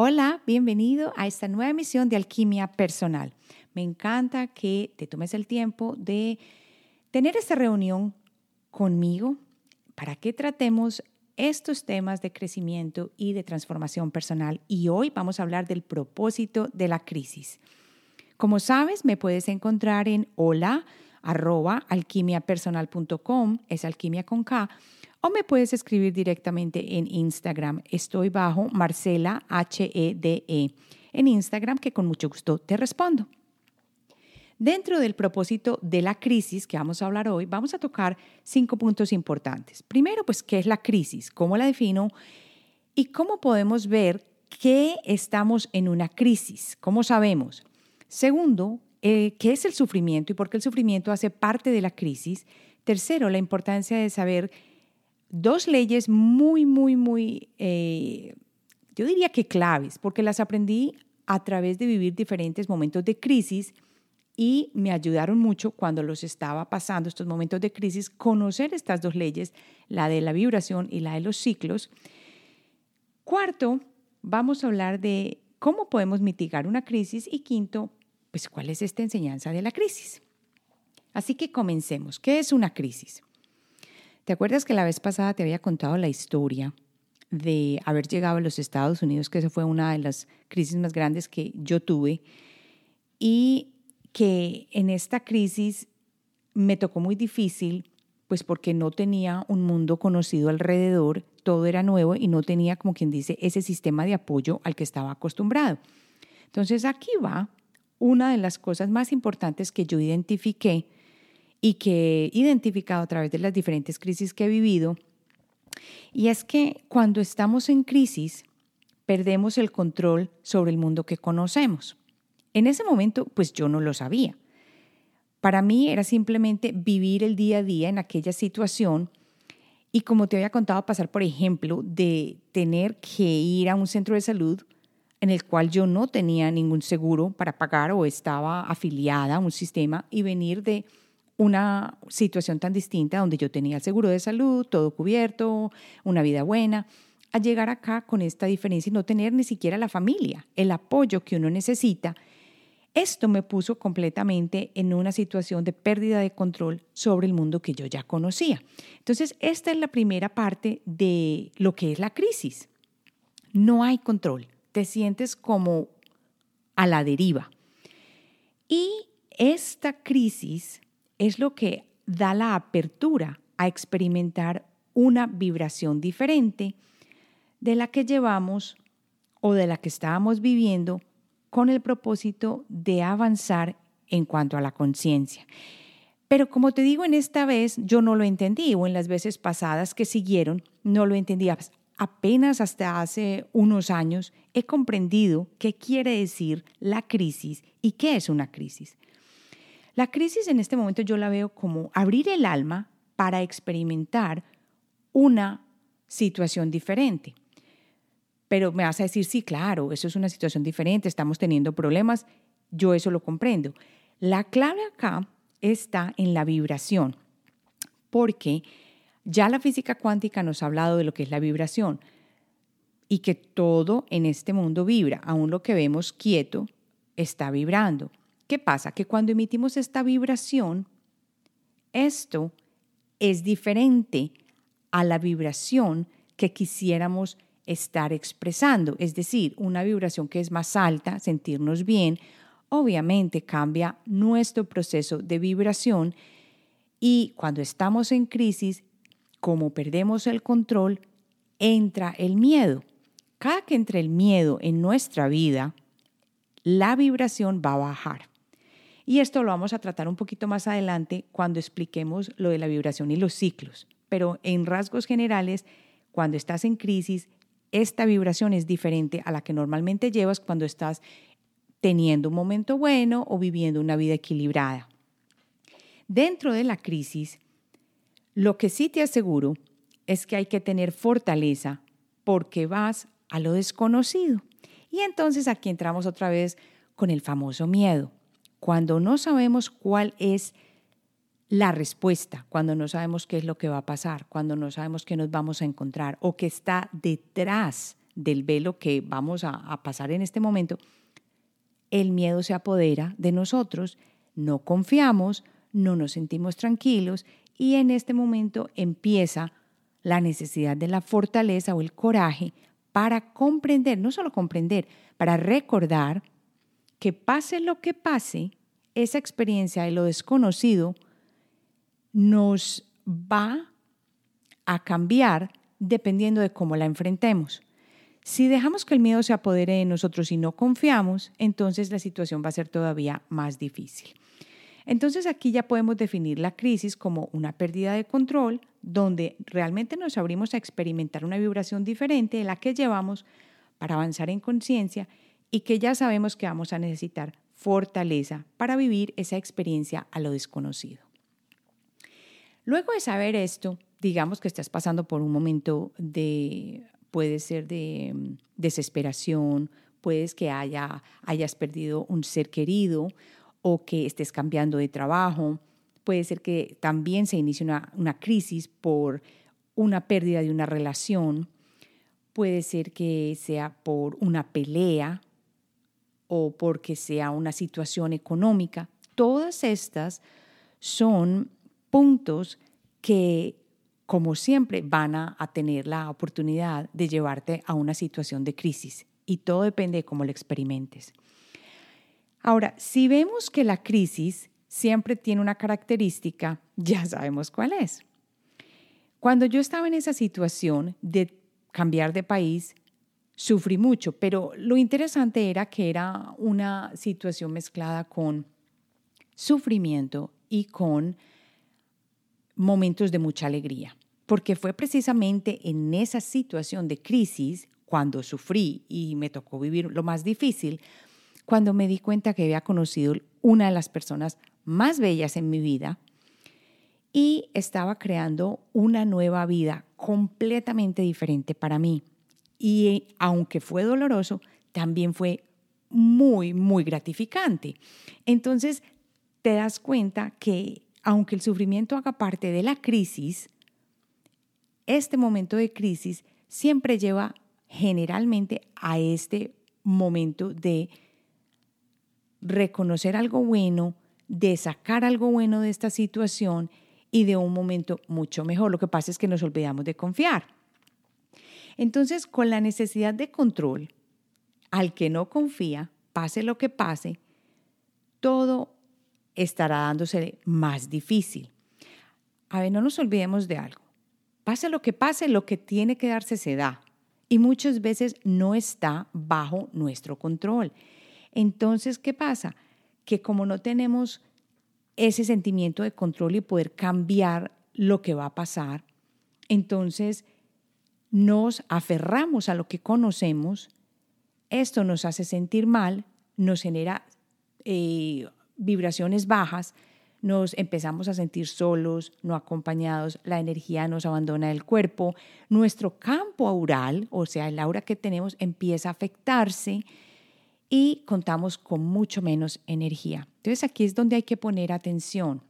Hola, bienvenido a esta nueva emisión de Alquimia Personal. Me encanta que te tomes el tiempo de tener esta reunión conmigo para que tratemos estos temas de crecimiento y de transformación personal. Y hoy vamos a hablar del propósito de la crisis. Como sabes, me puedes encontrar en hola es alquimia con K, o me puedes escribir directamente en Instagram. Estoy bajo Marcela H-E-D-E -E, en Instagram, que con mucho gusto te respondo. Dentro del propósito de la crisis que vamos a hablar hoy, vamos a tocar cinco puntos importantes. Primero, pues, ¿qué es la crisis? ¿Cómo la defino? ¿Y cómo podemos ver que estamos en una crisis? ¿Cómo sabemos? Segundo, eh, ¿qué es el sufrimiento y por qué el sufrimiento hace parte de la crisis? Tercero, la importancia de saber dos leyes muy, muy, muy, eh, yo diría que claves, porque las aprendí a través de vivir diferentes momentos de crisis y me ayudaron mucho cuando los estaba pasando estos momentos de crisis, conocer estas dos leyes, la de la vibración y la de los ciclos. Cuarto, vamos a hablar de cómo podemos mitigar una crisis y quinto, pues cuál es esta enseñanza de la crisis. Así que comencemos. ¿Qué es una crisis? ¿Te acuerdas que la vez pasada te había contado la historia de haber llegado a los Estados Unidos, que esa fue una de las crisis más grandes que yo tuve, y que en esta crisis me tocó muy difícil, pues porque no tenía un mundo conocido alrededor, todo era nuevo y no tenía, como quien dice, ese sistema de apoyo al que estaba acostumbrado. Entonces aquí va una de las cosas más importantes que yo identifiqué y que he identificado a través de las diferentes crisis que he vivido. Y es que cuando estamos en crisis, perdemos el control sobre el mundo que conocemos. En ese momento, pues yo no lo sabía. Para mí era simplemente vivir el día a día en aquella situación y como te había contado, pasar, por ejemplo, de tener que ir a un centro de salud en el cual yo no tenía ningún seguro para pagar o estaba afiliada a un sistema y venir de una situación tan distinta donde yo tenía el seguro de salud, todo cubierto, una vida buena, a llegar acá con esta diferencia y no tener ni siquiera la familia, el apoyo que uno necesita. Esto me puso completamente en una situación de pérdida de control sobre el mundo que yo ya conocía. Entonces, esta es la primera parte de lo que es la crisis. No hay control, te sientes como a la deriva. Y esta crisis es lo que da la apertura a experimentar una vibración diferente de la que llevamos o de la que estábamos viviendo con el propósito de avanzar en cuanto a la conciencia. Pero como te digo, en esta vez yo no lo entendí o en las veces pasadas que siguieron no lo entendía. Apenas hasta hace unos años he comprendido qué quiere decir la crisis y qué es una crisis. La crisis en este momento yo la veo como abrir el alma para experimentar una situación diferente. Pero me vas a decir, sí, claro, eso es una situación diferente, estamos teniendo problemas, yo eso lo comprendo. La clave acá está en la vibración, porque ya la física cuántica nos ha hablado de lo que es la vibración y que todo en este mundo vibra, aún lo que vemos quieto está vibrando. ¿Qué pasa? Que cuando emitimos esta vibración, esto es diferente a la vibración que quisiéramos estar expresando, es decir, una vibración que es más alta, sentirnos bien, obviamente cambia nuestro proceso de vibración y cuando estamos en crisis, como perdemos el control, entra el miedo. Cada que entre el miedo en nuestra vida, la vibración va a bajar. Y esto lo vamos a tratar un poquito más adelante cuando expliquemos lo de la vibración y los ciclos. Pero en rasgos generales, cuando estás en crisis, esta vibración es diferente a la que normalmente llevas cuando estás teniendo un momento bueno o viviendo una vida equilibrada. Dentro de la crisis, lo que sí te aseguro es que hay que tener fortaleza porque vas a lo desconocido. Y entonces aquí entramos otra vez con el famoso miedo. Cuando no sabemos cuál es la respuesta, cuando no sabemos qué es lo que va a pasar, cuando no sabemos qué nos vamos a encontrar o qué está detrás del velo que vamos a, pasar en este momento, el miedo se apodera de nosotros, no confiamos, no nos sentimos tranquilos y en este momento empieza la necesidad de la fortaleza o el coraje para comprender, no solo comprender, para recordar que pase lo que pase, esa experiencia de lo desconocido nos va a cambiar dependiendo de cómo la enfrentemos. Si dejamos que el miedo se apodere de nosotros y no confiamos, entonces la situación va a ser todavía más difícil. Entonces aquí ya podemos definir la crisis como una pérdida de control, donde realmente nos abrimos a experimentar una vibración diferente de la que llevamos para avanzar en conciencia y que ya sabemos que vamos a necesitar fortaleza para vivir esa experiencia a lo desconocido. Luego de saber esto, digamos que estás pasando por un momento de, puede ser de mm, desesperación, puedes que haya, hayas perdido un ser querido o que estés cambiando de trabajo, puede ser que también se inicie una, una crisis por una pérdida de una relación, puede ser que sea por una pelea o porque sea una situación económica. Todas estas son puntos que, como siempre, van a, tener la oportunidad de llevarte a una situación de crisis y todo depende de cómo lo experimentes. Ahora, si vemos que la crisis siempre tiene una característica, ya sabemos cuál es. Cuando yo estaba en esa situación de cambiar de país, sufrí mucho, pero lo interesante era que era una situación mezclada con sufrimiento y con momentos de mucha alegría, porque fue precisamente en esa situación de crisis, cuando sufrí y me tocó vivir lo más difícil, cuando me di cuenta que había conocido una de las personas más bellas en mi vida y estaba creando una nueva vida completamente diferente para mí. Y aunque fue doloroso, también fue muy, muy gratificante. Entonces, te das cuenta que aunque el sufrimiento haga parte de la crisis, este momento de crisis siempre lleva generalmente a este momento de reconocer algo bueno, de sacar algo bueno de esta situación y de un momento mucho mejor. Lo que pasa es que nos olvidamos de confiar. Entonces, con la necesidad de control, al que no confía, pase lo que pase, todo estará dándose más difícil. A ver, no nos olvidemos de algo. Pase lo que pase, lo que tiene que darse se da. Y muchas veces no está bajo nuestro control. Entonces, ¿qué pasa? Que como no tenemos ese sentimiento de control y poder cambiar lo que va a pasar, entonces nos aferramos a lo que conocemos, esto nos hace sentir mal, nos genera eh, vibraciones bajas, nos empezamos a sentir solos, no acompañados, la energía nos abandona del cuerpo, nuestro campo aural, o sea, el aura que tenemos, empieza a afectarse y contamos con mucho menos energía. Entonces aquí es donde hay que poner atención.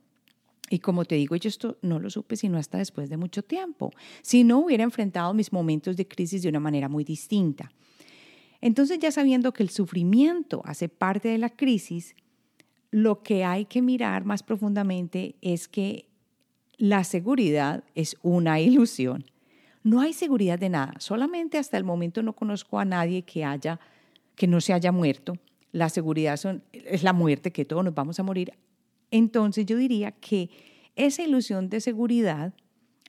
Y como te digo, yo esto no lo supe sino hasta después de mucho tiempo. Si no, hubiera enfrentado mis momentos de crisis de una manera muy distinta. Entonces, ya sabiendo que el sufrimiento hace parte de la crisis, lo que hay que mirar más profundamente es que la seguridad es una ilusión. No hay seguridad de nada. Solamente hasta el momento no conozco a nadie que haya que no se haya muerto. La seguridad es la muerte, que todos nos vamos a morir. Entonces yo diría que esa ilusión de seguridad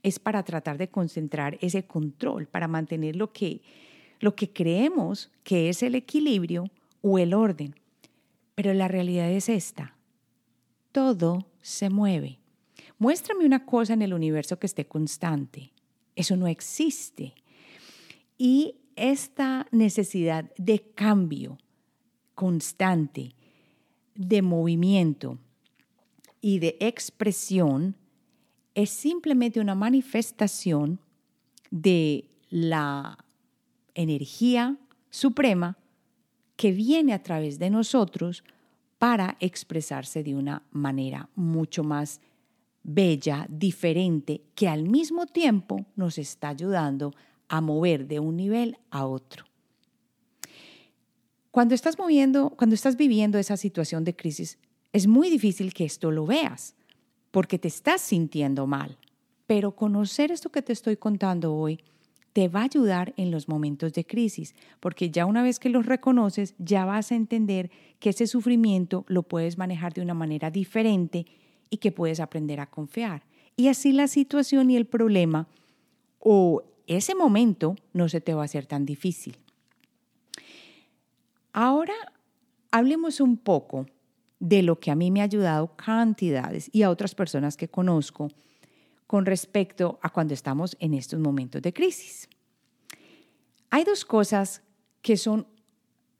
es para tratar de concentrar ese control, para mantener lo que, lo que creemos que es el equilibrio o el orden. Pero la realidad es esta. Todo se mueve. Muéstrame una cosa en el universo que esté constante. Eso no existe. Y esta necesidad de cambio constante, de movimiento y de expresión es simplemente una manifestación de la energía suprema que viene a través de nosotros para expresarse de una manera mucho más bella, diferente, que al mismo tiempo nos está ayudando a mover de un nivel a otro. Cuando estás moviendo, cuando estás viviendo esa situación de crisis, es muy difícil que esto lo veas, porque te estás sintiendo mal. Pero conocer esto que te estoy contando hoy te va a ayudar en los momentos de crisis, porque ya una vez que los reconoces, ya vas a entender que ese sufrimiento lo puedes manejar de una manera diferente y que puedes aprender a confiar. Y así la situación y el problema o ese momento no se te va a hacer tan difícil. Ahora hablemos un poco de lo que a mí me ha ayudado cantidades y a otras personas que conozco con respecto a cuando estamos en estos momentos de crisis. Hay dos cosas que son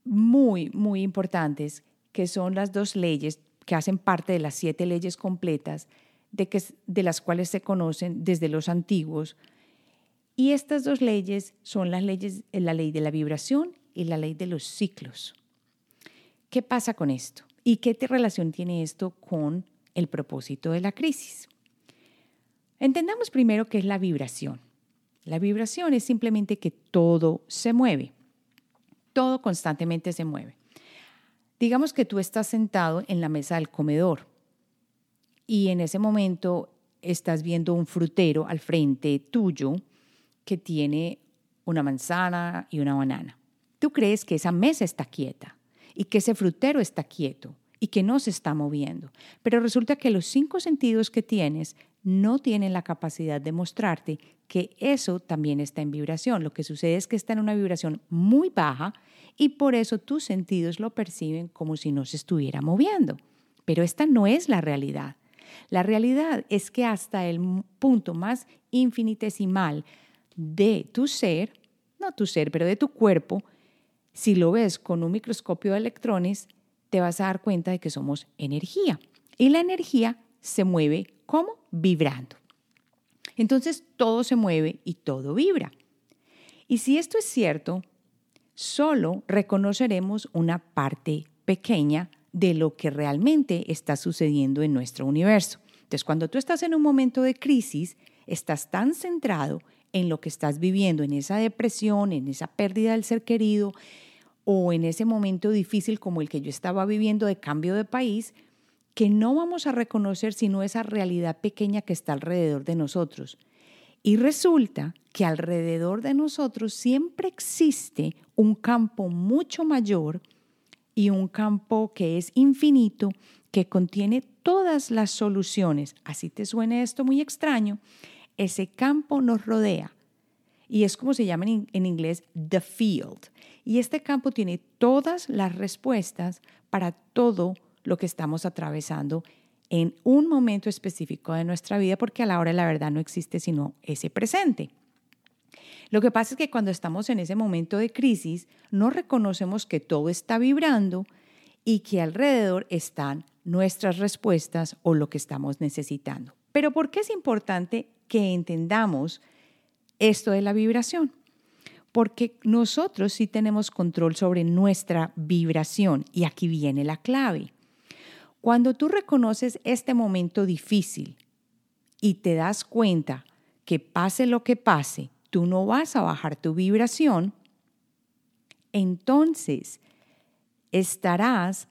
muy, muy importantes, que son las dos leyes que hacen parte de las siete leyes completas de, que, de las cuales se conocen desde los antiguos. Y estas dos leyes son las leyes, la ley de la vibración y la ley de los ciclos. ¿Qué pasa con esto? ¿Y qué relación tiene esto con el propósito de la crisis? Entendamos primero qué es la vibración. La vibración es simplemente que todo se mueve. Todo constantemente se mueve. Digamos que tú estás sentado en la mesa del comedor y en ese momento estás viendo un frutero al frente tuyo que tiene una manzana y una banana. Tú crees que esa mesa está quieta y que ese frutero está quieto y que no se está moviendo, pero resulta que los cinco sentidos que tienes no tienen la capacidad de mostrarte que eso también está en vibración. Lo que sucede es que está en una vibración muy baja y por eso tus sentidos lo perciben como si no se estuviera moviendo. Pero esta no es la realidad. La realidad es que hasta el punto más infinitesimal de tu ser, no tu ser, pero de tu cuerpo, si lo ves con un microscopio de electrones, te vas a dar cuenta de que somos energía. Y la energía se mueve como vibrando. Entonces todo se mueve y todo vibra. Y si esto es cierto, solo reconoceremos una parte pequeña de lo que realmente está sucediendo en nuestro universo. Entonces, cuando tú estás en un momento de crisis, estás tan centrado en lo que estás viviendo, en esa depresión, en esa pérdida del ser querido o en ese momento difícil como el que yo estaba viviendo de cambio de país, que no vamos a reconocer sino esa realidad pequeña que está alrededor de nosotros. Y resulta que alrededor de nosotros siempre existe un campo mucho mayor y un campo que es infinito, que contiene todas las soluciones. Así te suene esto muy extraño. Ese campo nos rodea y es como se llama en, inglés the field. Y este campo tiene todas las respuestas para todo lo que estamos atravesando en un momento específico de nuestra vida, porque a la hora de la verdad no existe sino ese presente. Lo que pasa es que cuando estamos en ese momento de crisis, no reconocemos que todo está vibrando y que alrededor están nuestras respuestas o lo que estamos necesitando. Pero ¿por qué es importante que entendamos esto de la vibración? Porque nosotros sí tenemos control sobre nuestra vibración y aquí viene la clave. Cuando tú reconoces este momento difícil y te das cuenta que pase lo que pase, tú no vas a bajar tu vibración, entonces estarás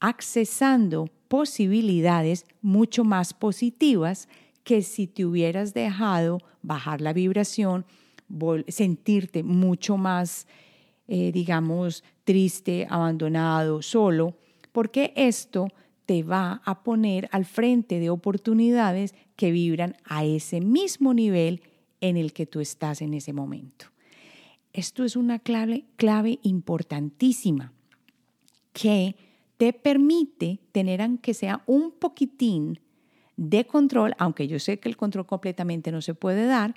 accesando posibilidades mucho más positivas que si te hubieras dejado bajar la vibración, sentirte mucho más, eh, digamos, triste, abandonado, solo, porque esto te va a poner al frente de oportunidades que vibran a ese mismo nivel en el que tú estás en ese momento. Esto es una clave, clave importantísima que te permite tener aunque sea un poquitín de control, aunque yo sé que el control completamente no se puede dar,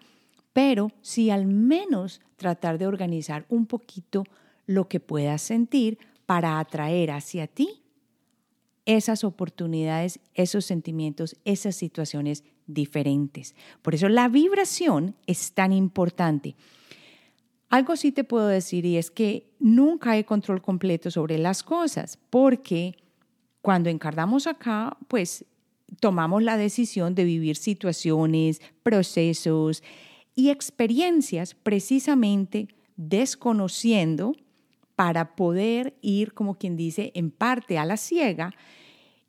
pero sí al menos tratar de organizar un poquito lo que puedas sentir para atraer hacia ti esas oportunidades, esos sentimientos, esas situaciones diferentes. Por eso la vibración es tan importante. Algo sí te puedo decir y es que nunca hay control completo sobre las cosas, porque cuando encarnamos acá, pues tomamos la decisión de vivir situaciones, procesos y experiencias precisamente desconociendo para poder ir, como quien dice, en parte a la ciega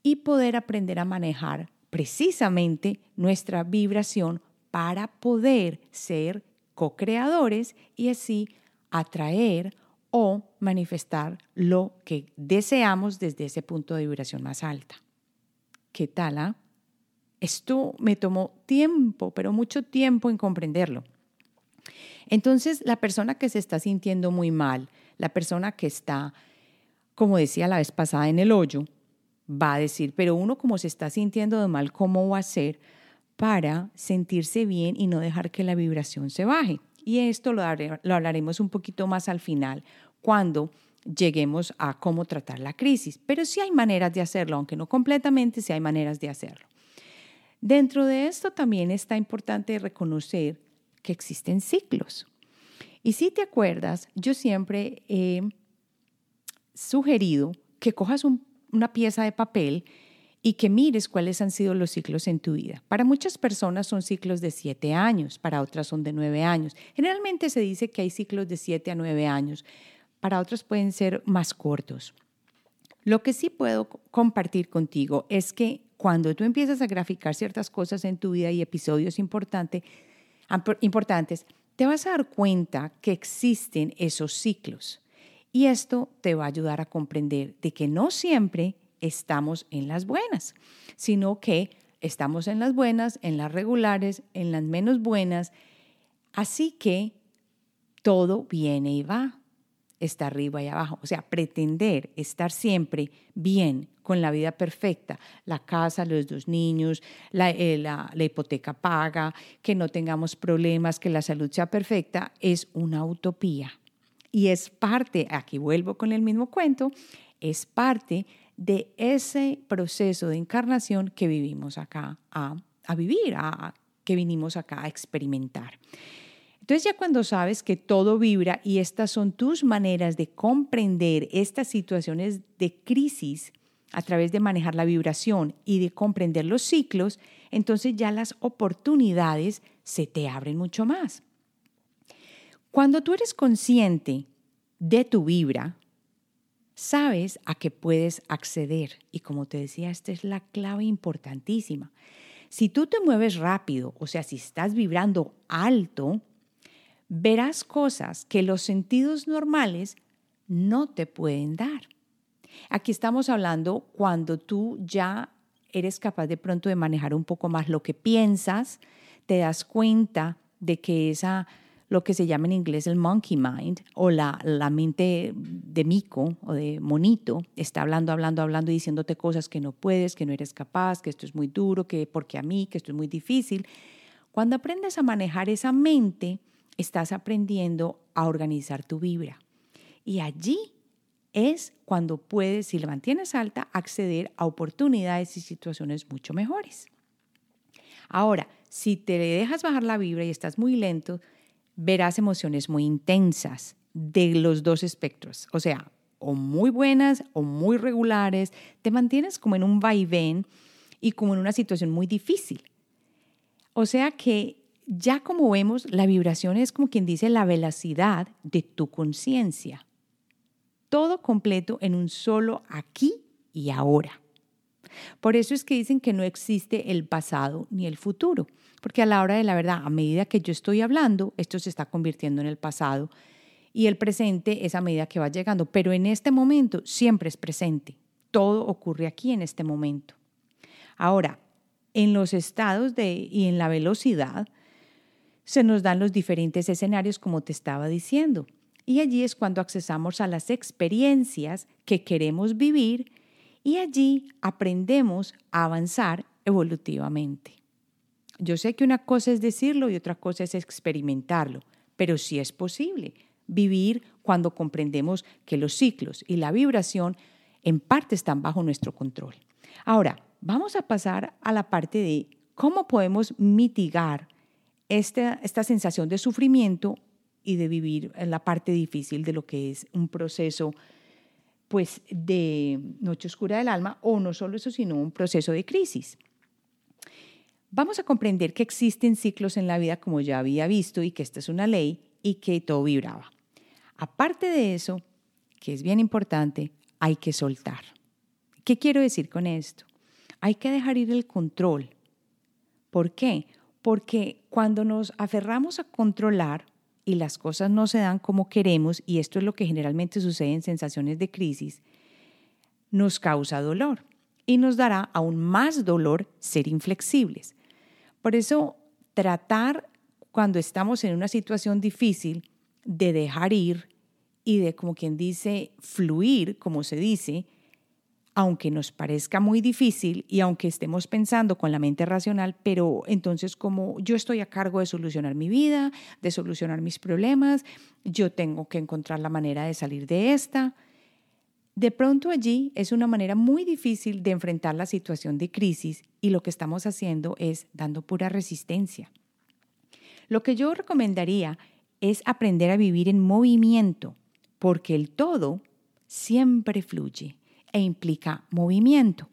y poder aprender a manejar precisamente nuestra vibración para poder ser co-creadores y así atraer o manifestar lo que deseamos desde ese punto de vibración más alta. ¿Qué tal? Ah? Esto me tomó tiempo, pero mucho tiempo en comprenderlo. Entonces, la persona que se está sintiendo muy mal, la persona que está, como decía la vez pasada, en el hoyo, va a decir, pero uno como se está sintiendo de mal, ¿cómo va a ser para sentirse bien y no dejar que la vibración se baje? Y esto lo, lo hablaremos un poquito más al final, cuando lleguemos a cómo tratar la crisis. Pero sí hay maneras de hacerlo, aunque no completamente, sí hay maneras de hacerlo. Dentro de esto también está importante reconocer que existen ciclos. Y si te acuerdas, yo siempre he sugerido que cojas una pieza de papel y que mires cuáles han sido los ciclos en tu vida. Para muchas personas son ciclos de siete años, para otras son de nueve años. Generalmente se dice que hay ciclos de siete a nueve años, para otros pueden ser más cortos. Lo que sí puedo compartir contigo es que cuando tú empiezas a graficar ciertas cosas en tu vida y episodios importantes, te vas a dar cuenta que existen esos ciclos. Y esto te va a ayudar a comprender de que no siempre estamos en las buenas, sino que estamos en las buenas, en las regulares, en las menos buenas. Así que todo viene y va, está arriba y abajo. O sea, pretender estar siempre bien con la vida perfecta, la casa, los dos niños, eh, la, la, hipoteca paga, que no tengamos problemas, que la salud sea perfecta, es una utopía. Y es parte, aquí vuelvo con el mismo cuento, es parte de ese proceso de encarnación que vivimos acá a, a vivir, a, que vinimos acá a experimentar. Entonces ya cuando sabes que todo vibra y estas son tus maneras de comprender estas situaciones de crisis, a través de manejar la vibración y de comprender los ciclos, entonces ya las oportunidades se te abren mucho más. Cuando tú eres consciente de tu vibra, sabes a qué puedes acceder. Y como te decía, esta es la clave importantísima. Si tú te mueves rápido, o sea, si estás vibrando alto, verás cosas que los sentidos normales no te pueden dar. Aquí estamos hablando cuando tú ya eres capaz de pronto de manejar un poco más lo que piensas, te das cuenta de que esa, lo que se llama en inglés el monkey mind o la, la mente de mico o de monito, está hablando, hablando, hablando y diciéndote cosas que no puedes, que no eres capaz, que esto es muy duro, que porque a mí, que esto es muy difícil. Cuando aprendes a manejar esa mente, estás aprendiendo a organizar tu vibra. Y allí es cuando puedes, si la mantienes alta, acceder a oportunidades y situaciones mucho mejores. Ahora, si te dejas bajar la vibra y estás muy lento, verás emociones muy intensas de los dos espectros, o sea, o muy buenas o muy regulares, te mantienes como en un vaivén y como en una situación muy difícil. O sea que ya como vemos, la vibración es como quien dice la velocidad de tu conciencia todo completo en un solo aquí y ahora. Por eso es que dicen que no existe el pasado ni el futuro, porque a la hora de la verdad, a medida que yo estoy hablando, esto se está convirtiendo en el pasado y el presente es a medida que va llegando, pero en este momento siempre es presente. Todo ocurre aquí en este momento. Ahora, en los estados de, y en la velocidad, se nos dan los diferentes escenarios como te estaba diciendo. Y allí es cuando accesamos a las experiencias que queremos vivir y allí aprendemos a avanzar evolutivamente. Yo sé que una cosa es decirlo y otra cosa es experimentarlo, pero sí es posible vivir cuando comprendemos que los ciclos y la vibración en parte están bajo nuestro control. Ahora, vamos a pasar a la parte de cómo podemos mitigar esta, esta sensación de sufrimiento y de vivir la parte difícil de lo que es un proceso pues de noche oscura del alma o no solo eso, sino un proceso de crisis. Vamos a comprender que existen ciclos en la vida como ya había visto y que esta es una ley y que todo vibraba. Aparte de eso, que es bien importante, hay que soltar. ¿Qué quiero decir con esto? Hay que dejar ir el control. ¿Por qué? Porque cuando nos aferramos a controlar y las cosas no se dan como queremos, y esto es lo que generalmente sucede en sensaciones de crisis, nos causa dolor y nos dará aún más dolor ser inflexibles. Por eso, tratar cuando estamos en una situación difícil de dejar ir y de, como quien dice, fluir, como se dice, aunque nos parezca muy difícil y aunque estemos pensando con la mente racional, pero entonces como yo estoy a cargo de solucionar mi vida, de solucionar mis problemas, yo tengo que encontrar la manera de salir de esta. De pronto allí es una manera muy difícil de enfrentar la situación de crisis y lo que estamos haciendo es dando pura resistencia. Lo que yo recomendaría es aprender a vivir en movimiento, porque el todo siempre fluye e implica movimiento.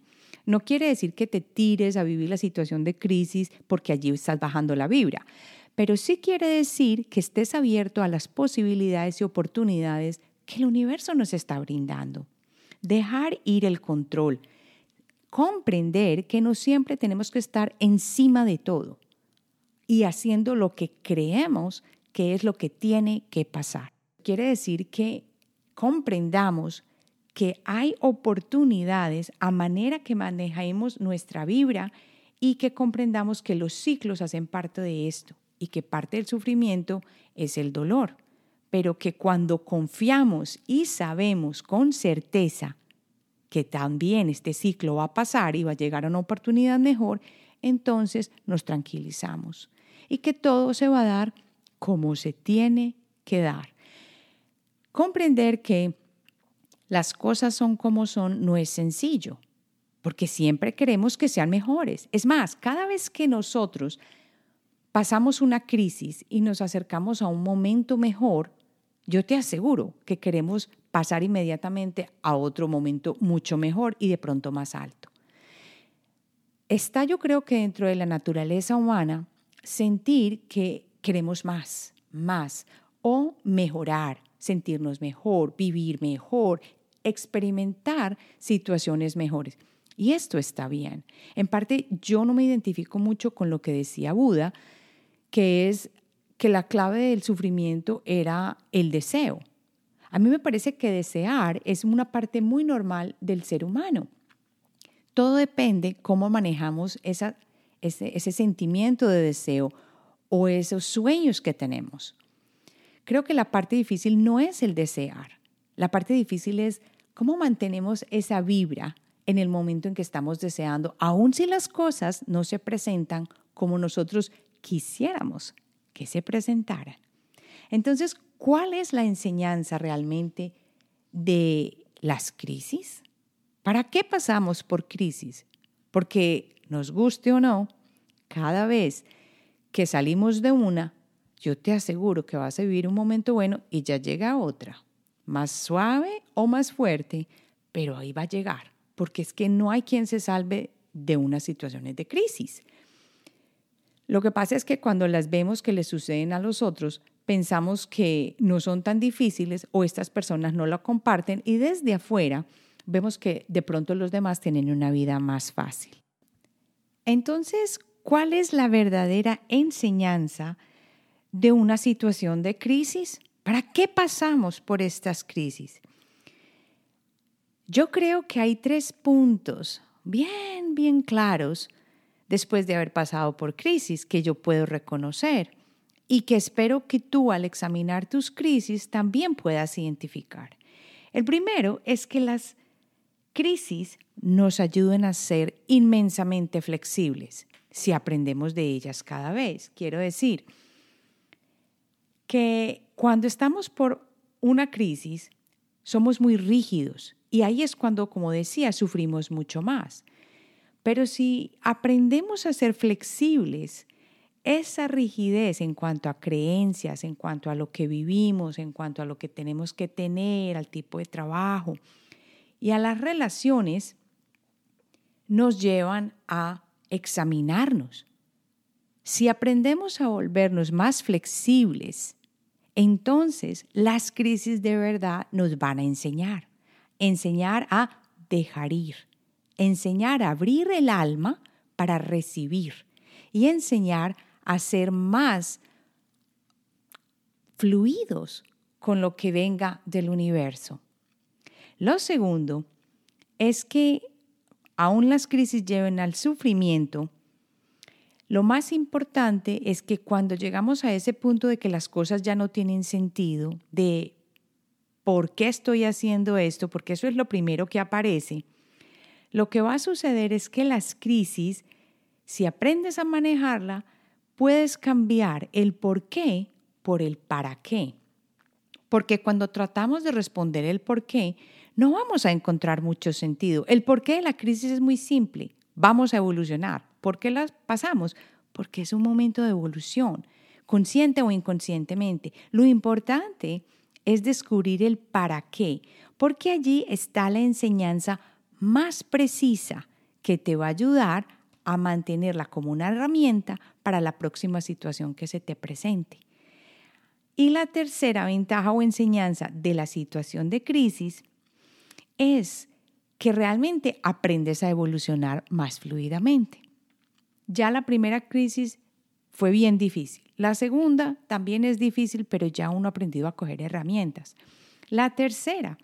No quiere decir que te tires a vivir la situación de crisis porque allí estás bajando la vibra, pero sí quiere decir que estés abierto a las posibilidades y oportunidades que el universo nos está brindando. Dejar ir el control, comprender que no siempre tenemos que estar encima de todo y haciendo lo que creemos que es lo que tiene que pasar. Quiere decir que comprendamos que hay oportunidades a manera que manejemos nuestra vibra y que comprendamos que los ciclos hacen parte de esto y que parte del sufrimiento es el dolor, pero que cuando confiamos y sabemos con certeza que también este ciclo va a pasar y va a llegar a una oportunidad mejor, entonces nos tranquilizamos y que todo se va a dar como se tiene que dar. Comprender que las cosas son como son no es sencillo, porque siempre queremos que sean mejores. Es más, cada vez que nosotros pasamos una crisis y nos acercamos a un momento mejor, yo te aseguro que queremos pasar inmediatamente a otro momento mucho mejor y de pronto más alto. Está yo creo que dentro de la naturaleza humana sentir que queremos más, más o mejorar, sentirnos mejor, vivir mejor, experimentar situaciones mejores. Y esto está bien. En parte, yo no me identifico mucho con lo que decía Buda, que es que la clave del sufrimiento era el deseo. A mí me parece que desear es una parte muy normal del ser humano. Todo depende cómo manejamos esa, ese, ese sentimiento de deseo o esos sueños que tenemos. Creo que la parte difícil no es el desear. La parte difícil es ¿Cómo mantenemos esa vibra en el momento en que estamos deseando, aun si las cosas no se presentan como nosotros quisiéramos que se presentaran? Entonces, ¿cuál es la enseñanza realmente de las crisis? ¿Para qué pasamos por crisis? Porque nos guste o no, cada vez que salimos de una, yo te aseguro que vas a vivir un momento bueno y ya llega otra más suave o más fuerte, pero ahí va a llegar, porque es que no hay quien se salve de unas situaciones de crisis. Lo que pasa es que cuando las vemos que le suceden a los otros, pensamos que no son tan difíciles o estas personas no lo comparten y desde afuera vemos que de pronto los demás tienen una vida más fácil. Entonces, ¿cuál es la verdadera enseñanza de una situación de crisis? ¿Para qué pasamos por estas crisis? Yo creo que hay tres puntos bien, bien claros después de haber pasado por crisis que yo puedo reconocer y que espero que tú al examinar tus crisis también puedas identificar. El primero es que las crisis nos ayuden a ser inmensamente flexibles. si aprendemos de ellas cada vez. Quiero decir que cuando estamos por una crisis, somos muy rígidos y ahí es cuando, como decía, sufrimos mucho más. Pero si aprendemos a ser flexibles, esa rigidez en cuanto a creencias, en cuanto a lo que vivimos, en cuanto a lo que tenemos que tener, al tipo de trabajo y a las relaciones, nos llevan a examinarnos. Si aprendemos a volvernos más flexibles, entonces las crisis de verdad nos van a enseñar. Enseñar a dejar ir, enseñar a abrir el alma para recibir y enseñar a ser más fluidos con lo que venga del universo. Lo segundo es que aún las crisis lleven al sufrimiento, lo más importante es que cuando llegamos a ese punto de que las cosas ya no tienen sentido, de por qué estoy haciendo esto, porque eso es lo primero que aparece, lo que va a suceder es que las crisis, si aprendes a manejarla, puedes cambiar el por qué por el para qué. Porque cuando tratamos de responder el por qué, no vamos a encontrar mucho sentido. El porqué de la crisis es muy simple. Vamos a evolucionar. ¿Por qué las pasamos? Porque es un momento de evolución, consciente o inconscientemente. Lo importante es descubrir el para qué, porque allí está la enseñanza más precisa que te va a ayudar a mantenerla como una herramienta para la próxima situación que se te presente. Y la tercera ventaja o enseñanza de la situación de crisis es que realmente aprendes a evolucionar más fluidamente. Ya la primera crisis fue bien difícil. La segunda también es difícil, pero ya uno ha aprendido a coger herramientas. La tercera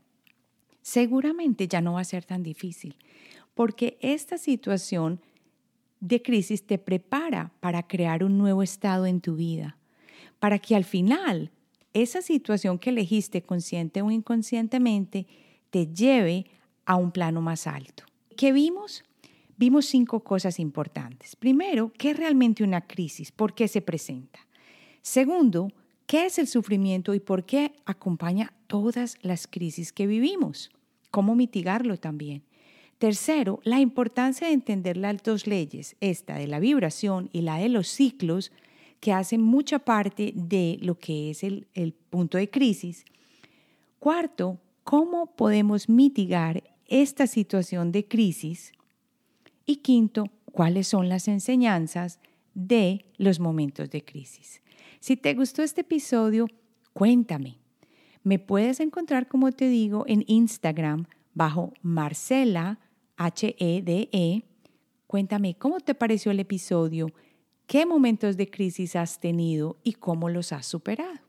seguramente ya no va a ser tan difícil, porque esta situación de crisis te prepara para crear un nuevo estado en tu vida, para que al final esa situación que elegiste consciente o inconscientemente te lleve a un plano más alto. ¿Qué vimos? Vimos cinco cosas importantes. Primero, ¿qué es realmente una crisis? ¿Por qué se presenta? Segundo, ¿qué es el sufrimiento y por qué acompaña todas las crisis que vivimos? ¿Cómo mitigarlo también? Tercero, la importancia de entender las dos leyes, esta de la vibración y la de los ciclos, que hacen mucha parte de lo que es el, el punto de crisis. Cuarto, cómo podemos mitigar esta situación de crisis. Y quinto, cuáles son las enseñanzas de los momentos de crisis. Si te gustó este episodio, cuéntame. Me puedes encontrar, como te digo, en Instagram bajo Marcela HEDE. E. Cuéntame cómo te pareció el episodio, qué momentos de crisis has tenido y cómo los has superado.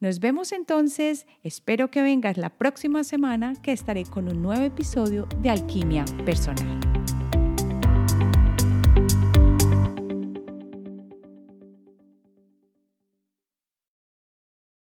Nos vemos entonces, espero que vengas la próxima semana que estaré con un nuevo episodio de Alquimia Personal.